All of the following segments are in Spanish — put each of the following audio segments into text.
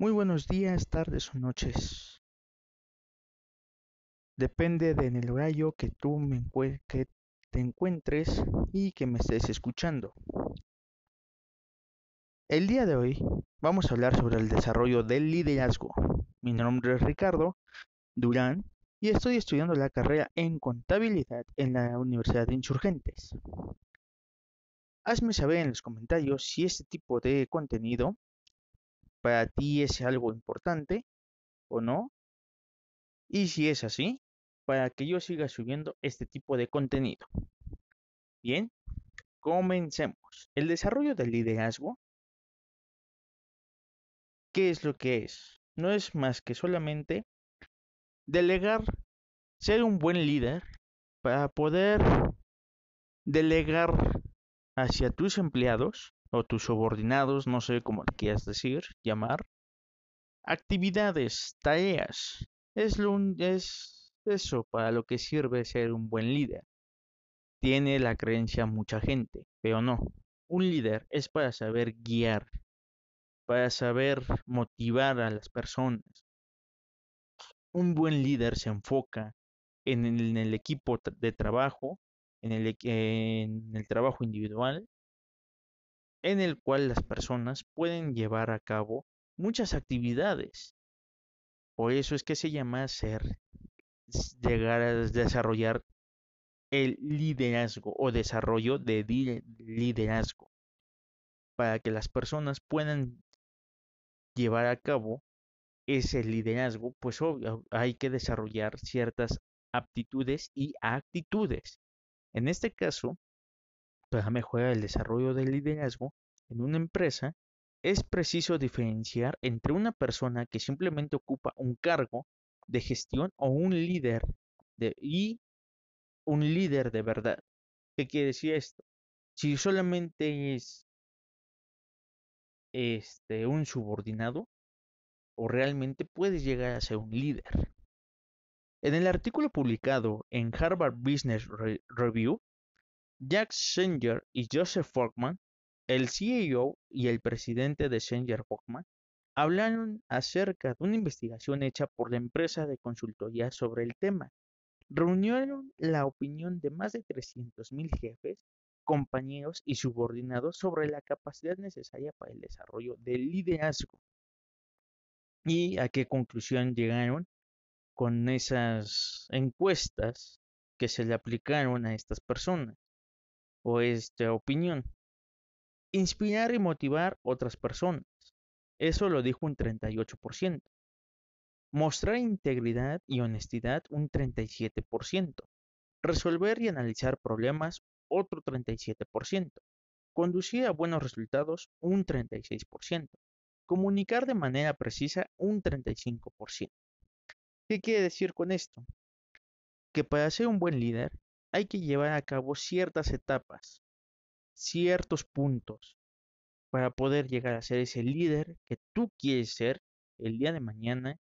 Muy buenos días, tardes o noches. Depende del horario que tú me que te encuentres y que me estés escuchando. El día de hoy vamos a hablar sobre el desarrollo del liderazgo. Mi nombre es Ricardo Durán y estoy estudiando la carrera en contabilidad en la Universidad de Insurgentes. Hazme saber en los comentarios si este tipo de contenido para ti es algo importante o no. Y si es así, para que yo siga subiendo este tipo de contenido. Bien, comencemos. El desarrollo del liderazgo. ¿Qué es lo que es? No es más que solamente delegar, ser un buen líder para poder delegar hacia tus empleados o tus subordinados, no sé cómo quieras decir, llamar, actividades, tareas. Es, lo, es eso para lo que sirve ser un buen líder. Tiene la creencia mucha gente, pero no. Un líder es para saber guiar, para saber motivar a las personas. Un buen líder se enfoca en el, equipo de trabajo, en el trabajo individual en el cual las personas pueden llevar a cabo muchas actividades. Por eso es que se llama ser, llegar a desarrollar el liderazgo o desarrollo de liderazgo para que las personas puedan llevar a cabo ese liderazgo, pues obvio, hay que desarrollar ciertas aptitudes y actitudes. En este caso, para mejorar el desarrollo del liderazgo en una empresa, es preciso diferenciar entre una persona que simplemente ocupa un cargo de gestión o un líder de, y un líder de verdad. ¿Qué quiere decir esto? Si solamente es este, un subordinado, o realmente puedes llegar a ser un líder. En el artículo publicado en Harvard Business Review, Jack Singer y Joseph Folkman, el CEO y el presidente de Singer Folkman, hablaron acerca de una investigación hecha por la empresa de consultoría sobre el tema. Reunieron la opinión de más de 300.000 jefes, compañeros y subordinados sobre la capacidad necesaria para el desarrollo del liderazgo. ¿Y a qué conclusión llegaron con esas encuestas que se le aplicaron a estas personas? O esta opinión. Inspirar y motivar otras personas. Eso lo dijo un 38%. Mostrar integridad y honestidad un 37%. Resolver y analizar problemas otro 37%. Conducir a buenos resultados un 36%. Comunicar de manera precisa un 35%. ¿Qué quiere decir con esto? Que para ser un buen líder hay que llevar a cabo ciertas etapas, ciertos puntos, para poder llegar a ser ese líder que tú quieres ser el día de mañana,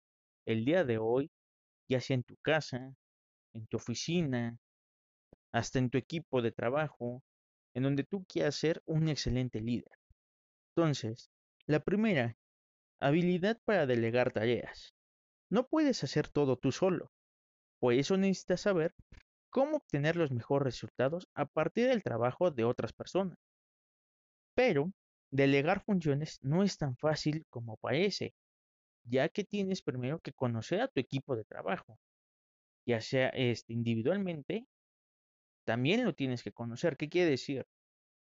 el día de hoy, ya sea en tu casa, en tu oficina, hasta en tu equipo de trabajo, en donde tú quieras ser un excelente líder. Entonces, la primera, habilidad para delegar tareas. No puedes hacer todo tú solo. Por eso necesitas saber cómo obtener los mejores resultados a partir del trabajo de otras personas. Pero delegar funciones no es tan fácil como parece, ya que tienes primero que conocer a tu equipo de trabajo, ya sea este, individualmente, también lo tienes que conocer. ¿Qué quiere decir?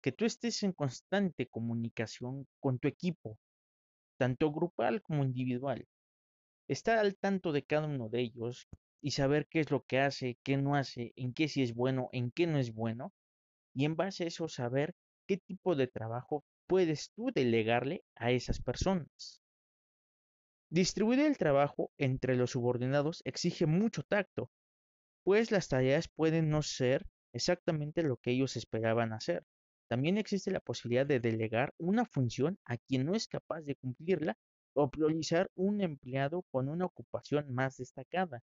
Que tú estés en constante comunicación con tu equipo, tanto grupal como individual. Estar al tanto de cada uno de ellos y saber qué es lo que hace, qué no hace, en qué sí es bueno, en qué no es bueno, y en base a eso saber qué tipo de trabajo puedes tú delegarle a esas personas. Distribuir el trabajo entre los subordinados exige mucho tacto, pues las tareas pueden no ser exactamente lo que ellos esperaban hacer. También existe la posibilidad de delegar una función a quien no es capaz de cumplirla o priorizar un empleado con una ocupación más destacada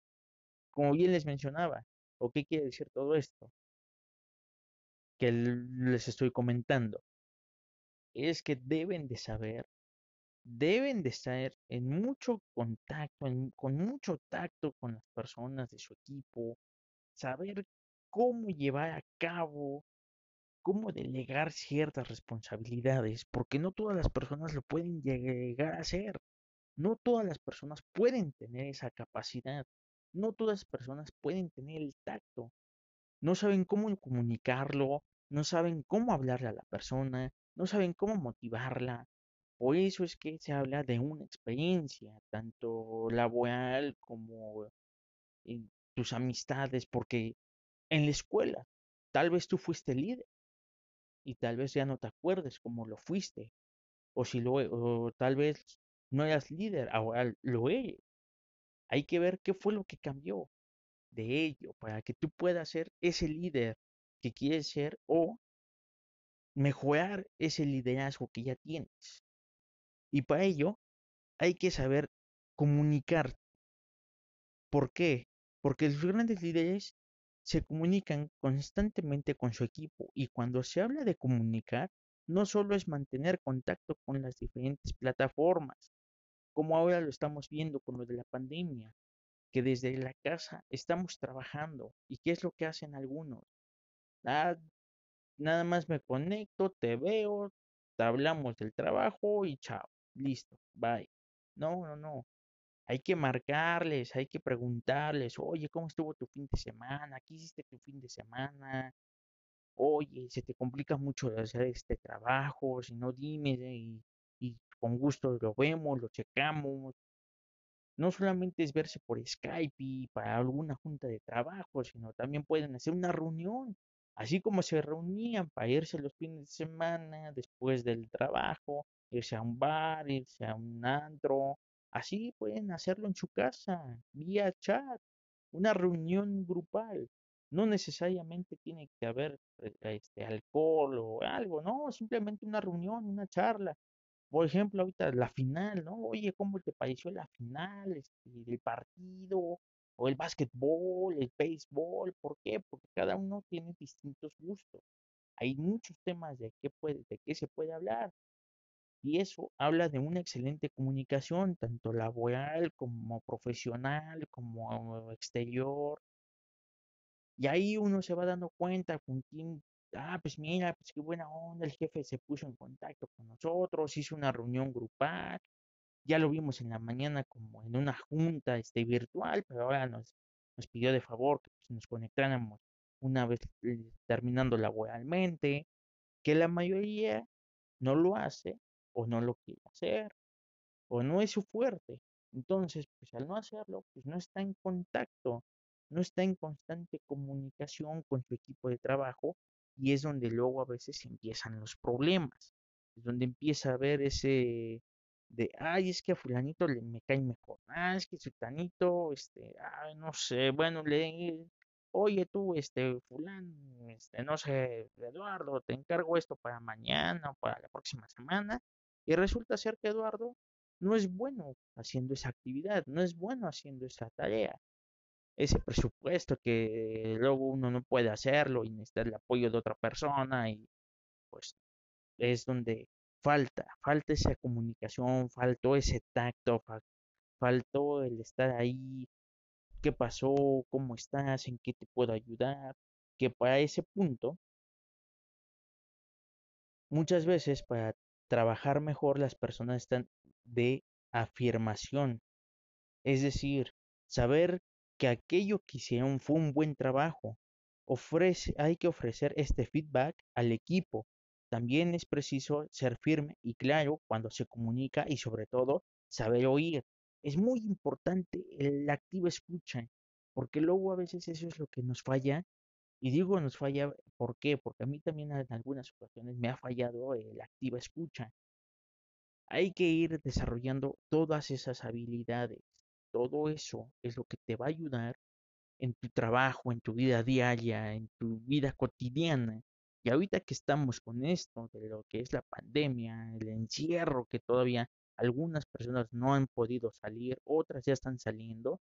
como bien les mencionaba, ¿o qué quiere decir todo esto? Que les estoy comentando. Es que deben de saber deben de estar en mucho contacto, con mucho tacto con las personas de su equipo, saber cómo llevar a cabo, cómo delegar ciertas responsabilidades, porque no todas las personas lo pueden llegar a hacer. No todas las personas pueden tener esa capacidad. No todas las personas pueden tener el tacto. No saben cómo comunicarlo, no saben cómo hablarle a la persona, no saben cómo motivarla. Por eso es que se habla de una experiencia, tanto laboral como tus amistades, porque en la escuela tal vez tú fuiste líder y tal vez ya no te acuerdes cómo lo fuiste, o si lo, o tal vez no eras líder, ahora lo eres. Hay que ver qué fue lo que cambió de ello para que tú puedas ser ese líder que quieres ser o mejorar ese liderazgo que ya tienes. Y para ello hay que saber comunicar. ¿Por qué? Porque los grandes líderes se comunican constantemente con su equipo y cuando se habla de comunicar, no solo es mantener contacto con las diferentes plataformas, como ahora lo estamos viendo con lo de la pandemia, que desde la casa estamos trabajando. ¿Y qué es lo que hacen algunos? Ah, nada más me conecto, te veo, te hablamos del trabajo y chao, listo, bye. No, no, no. Hay que marcarles, hay que preguntarles, oye, ¿cómo estuvo tu fin de semana? ¿Qué hiciste tu fin de semana? Oye, se te complica mucho hacer este trabajo, si no dime y, y con gusto lo vemos, lo checamos. No solamente es verse por Skype y para alguna junta de trabajo, sino también pueden hacer una reunión, así como se reunían para irse los fines de semana después del trabajo, irse a un bar, irse a un antro, así pueden hacerlo en su casa, vía chat, una reunión grupal. No necesariamente tiene que haber eh, este alcohol o algo, no, simplemente una reunión, una charla por ejemplo, ahorita la final, ¿no? Oye, ¿cómo te pareció la final este, del partido? O el básquetbol, el béisbol, ¿por qué? Porque cada uno tiene distintos gustos. Hay muchos temas de qué puede, de qué se puede hablar. Y eso habla de una excelente comunicación, tanto laboral como profesional, como exterior. Y ahí uno se va dando cuenta con quién ah, pues mira, pues qué buena onda, el jefe se puso en contacto con nosotros, hizo una reunión grupal, ya lo vimos en la mañana como en una junta este, virtual, pero ahora nos, pidió de favor que pues, nos conectáramos una vez eh, terminando laboralmente, que la mayoría no lo hace o no lo quiere hacer, o no es su fuerte. Entonces, pues al no hacerlo, pues no está en contacto, no está en constante comunicación con su equipo de trabajo y es donde luego a veces empiezan los problemas, es donde empieza a haber ese de, ay, es que a fulanito le, me cae mejor, ah, es que sultanito, este, ay, no sé, bueno, le, oye tú, este, fulano, este, no sé, Eduardo, te encargo esto para mañana o para la próxima semana, y resulta ser que Eduardo no es bueno haciendo esa actividad, no es bueno haciendo esa tarea, ese presupuesto que luego uno no puede hacerlo y necesita el apoyo de otra persona y pues es donde falta, falta esa comunicación, faltó ese tacto, faltó el estar ahí, qué pasó, cómo estás, en qué te puedo ayudar, que para ese punto, muchas veces para trabajar mejor las personas están de afirmación, es decir, saber que aquello que hicieron fue un buen trabajo. Hay que ofrecer este feedback al equipo. También es preciso ser firme y claro cuando se comunica y sobre todo saber oír. Es muy importante el activo escucha, porque luego a veces eso es lo que nos falla. Y digo nos falla. Porque a mí también en algunas ocasiones me ha fallado el activo escucha. Hay que ir desarrollando todas esas habilidades todo eso es lo que te va a ayudar en tu trabajo, en tu vida diaria, en tu vida cotidiana. Y ahorita que estamos con esto de lo que es la pandemia, el encierro, que todavía algunas personas no han podido salir, otras ya están saliendo,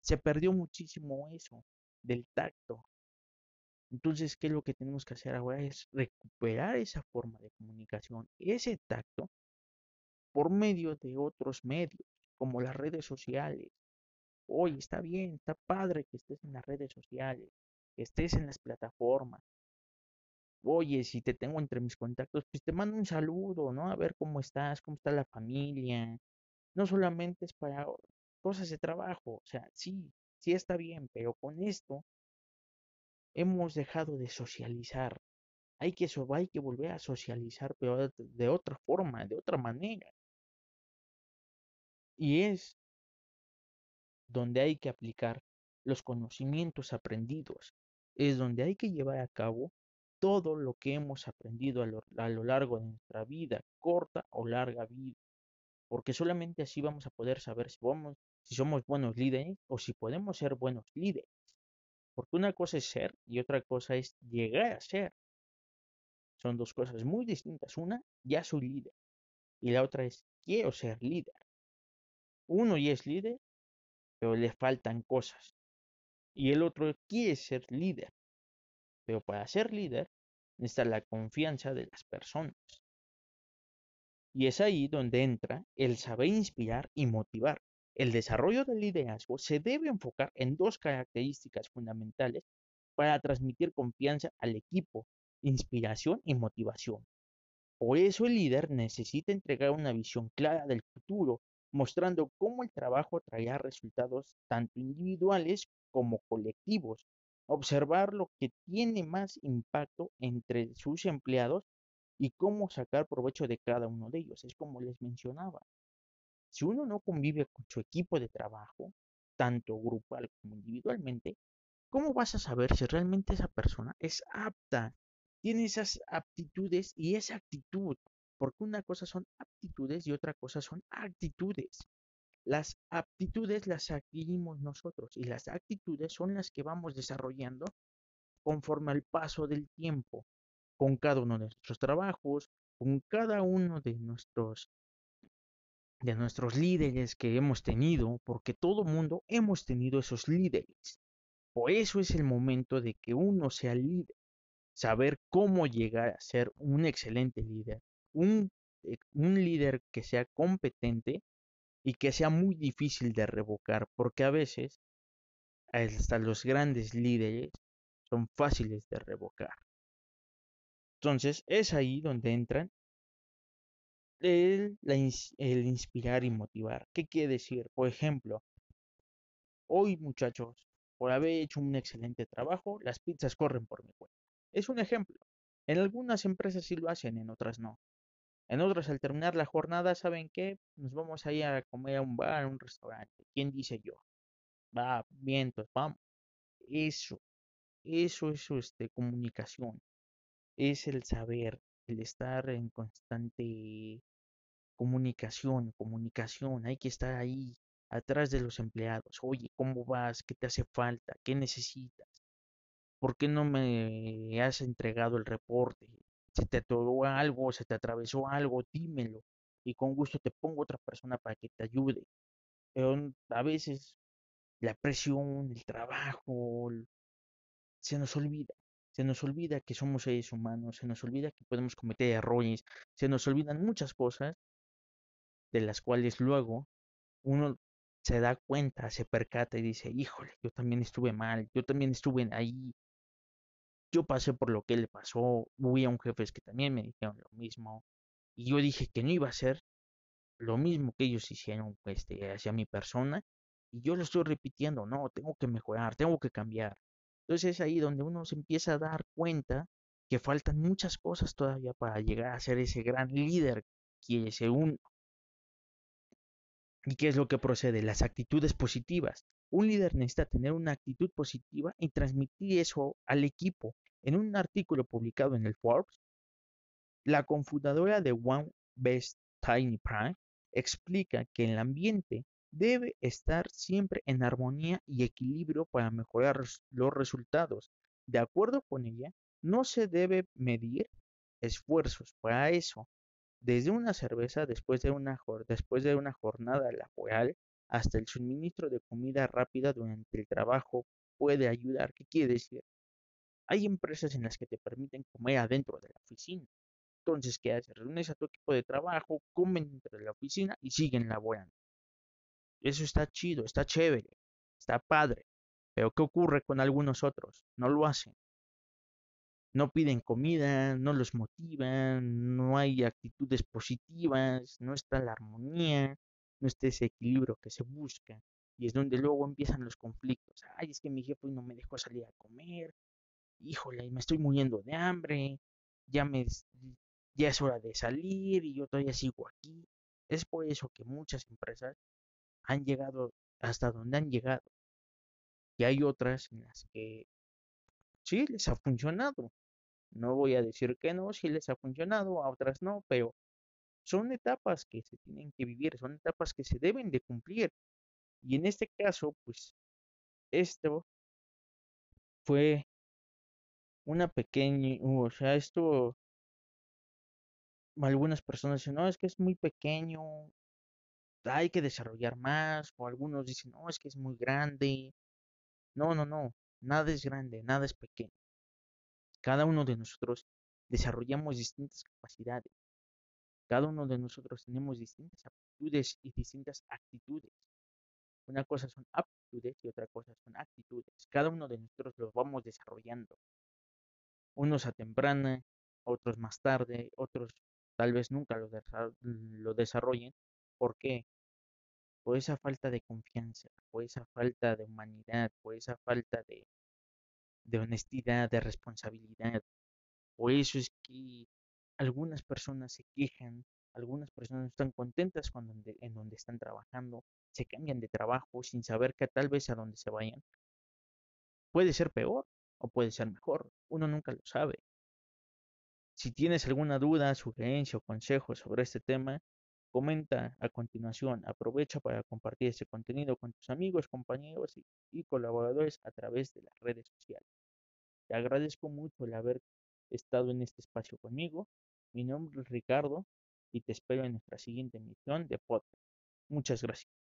se perdió muchísimo eso del tacto. Entonces, ¿qué es lo que tenemos que hacer ahora? Es recuperar esa forma de comunicación, ese tacto, por medio de otros medios, como las redes sociales. Oye, está bien, está padre que estés en las redes sociales, que estés en las plataformas. Oye, si te tengo entre mis contactos, pues te mando un saludo, ¿no? A ver cómo estás, cómo está la familia. No solamente es para cosas de trabajo, o sea, sí, sí está bien, pero con esto hemos dejado de socializar. Hay que, hay que volver a socializar, pero de otra forma, de otra manera. Y es donde hay que aplicar los conocimientos aprendidos. Es donde hay que llevar a cabo todo lo que hemos aprendido a lo, largo de nuestra vida, corta o larga vida. Porque solamente así vamos a poder saber si, vamos, si somos buenos líderes o si podemos ser buenos líderes. Porque una cosa es ser y otra cosa es llegar a ser. Son dos cosas muy distintas. Una, ya soy líder. Y la otra es, quiero ser líder. Uno ya es líder, pero le faltan cosas. Y el otro quiere ser líder. Pero para ser líder necesita la confianza de las personas. Y es ahí donde entra el saber inspirar y motivar. El desarrollo del liderazgo se debe enfocar en dos características fundamentales para transmitir confianza al equipo inspiración y motivación. Por eso el líder necesita entregar una visión clara del futuro, mostrando cómo el trabajo traerá resultados tanto individuales como colectivos. Observar lo que tiene más impacto entre sus empleados y cómo sacar provecho de cada uno de ellos. Es como les mencionaba. Si uno no convive con su equipo de trabajo, tanto grupal como individualmente, ¿cómo vas a saber si realmente esa persona es apta tiene esas aptitudes y esa actitud, porque una cosa son aptitudes y otra cosa son actitudes. Las aptitudes las adquirimos nosotros y las actitudes son las que vamos desarrollando conforme al paso del tiempo, con cada uno de nuestros trabajos, con cada uno de nuestros de nuestros líderes que hemos tenido, porque todo mundo hemos tenido esos líderes. Por eso es el momento de que uno sea líder saber cómo llegar a ser un excelente líder, un, eh, un líder que sea competente y que sea muy difícil de revocar, porque a veces hasta los grandes líderes son fáciles de revocar. Entonces es ahí donde entran el, el, inspirar y motivar. ¿Qué quiere decir? Por ejemplo, hoy muchachos, por haber hecho un excelente trabajo, las pizzas corren por mi cuenta. Es un ejemplo. En algunas empresas sí lo hacen, en otras no. En otras, al terminar la jornada, ¿saben qué? Nos vamos a ir a comer a un bar, a un restaurante. ¿Quién dice yo? Va, bien, pues vamos. Eso, eso es este, comunicación. Es el saber, el estar en constante comunicación, comunicación. Hay que estar ahí, atrás de los empleados. Oye, ¿cómo vas? ¿Qué te hace falta? ¿Qué necesitas? ¿por qué no me has entregado el reporte? Se te atoró algo, se te atravesó algo, dímelo. Y con gusto te pongo otra persona para que te ayude. Pero a veces la presión, el trabajo, se nos olvida. Se nos olvida que somos seres humanos, se nos olvida que podemos cometer errores, se nos olvidan muchas cosas de las cuales luego uno se da cuenta, se percata y dice, híjole, yo también estuve mal, yo también estuve ahí, yo pasé por lo que le pasó, hubo a un jefe que también me dijeron lo mismo, y yo dije que no iba a ser lo mismo que ellos hicieron este, hacia mi persona, y yo lo estoy repitiendo, no, tengo que mejorar, tengo que cambiar. Entonces es ahí donde uno se empieza a dar cuenta que faltan muchas cosas todavía para llegar a ser ese gran líder que uno. ¿Y qué es lo que procede? Las actitudes positivas. Un líder necesita tener una actitud positiva y transmitir eso al equipo. En un artículo publicado en el Forbes, la cofundadora de One Best Tiny Prime explica que el ambiente debe estar siempre en armonía y equilibrio para mejorar los resultados. De acuerdo con ella, no se debe medir esfuerzos para eso. Desde una cerveza después de una, de jornada laboral hasta el suministro de comida rápida durante el trabajo puede ayudar. ¿Qué quiere decir? Hay empresas en las que te permiten comer adentro de la oficina. Entonces, ¿qué haces? Reúnes a tu equipo de trabajo, comen dentro de la oficina y siguen laborando. Eso está chido, está chévere, está padre. Pero ¿qué ocurre con algunos otros? No lo hacen. No piden comida, no los motivan, no hay actitudes positivas, no está la armonía, no está ese equilibrio que se busca. Y es donde luego empiezan los conflictos. Ay, es que mi jefe no me dejó salir a comer. Híjole, me estoy muriendo de hambre. Ya me ya es hora de salir y yo todavía sigo aquí. Es por eso que muchas empresas han llegado hasta donde han llegado. Y hay otras en las que sí les ha funcionado. No voy a decir que no, sí les ha funcionado, a otras no, pero son etapas que se tienen que vivir, son etapas que se deben de cumplir. Y en este caso, pues, esto fue una pequeña, o sea, esto, algunas personas dicen, no, es que es muy pequeño, hay que desarrollar más, o algunos dicen, no, es que es muy grande. No, no, no, nada es grande, nada es pequeño. Cada uno de nosotros desarrollamos distintas capacidades. Cada uno de nosotros tenemos distintas aptitudes y distintas actitudes. Una cosa son aptitudes y otra cosa son actitudes. Cada uno de nosotros los vamos desarrollando. Unos a temprana, otros más tarde, otros tal vez nunca lo, lo desarrollen. ¿Por qué? Por esa falta de confianza, por esa falta de humanidad, por esa falta de, de honestidad, de responsabilidad. Por eso es que algunas personas se quejan, algunas personas no están contentas en donde están trabajando, se cambian de trabajo sin saber que tal vez a donde se vayan puede ser peor o puede ser mejor. Uno nunca lo sabe. Si tienes alguna duda, sugerencia o consejo sobre este tema, comenta a continuación. Aprovecha para compartir este contenido con tus amigos, compañeros y, colaboradores a través de las redes sociales. Te agradezco mucho el haber estado en este espacio conmigo. Mi nombre es Ricardo y te espero en nuestra siguiente emisión de podcast. Muchas gracias.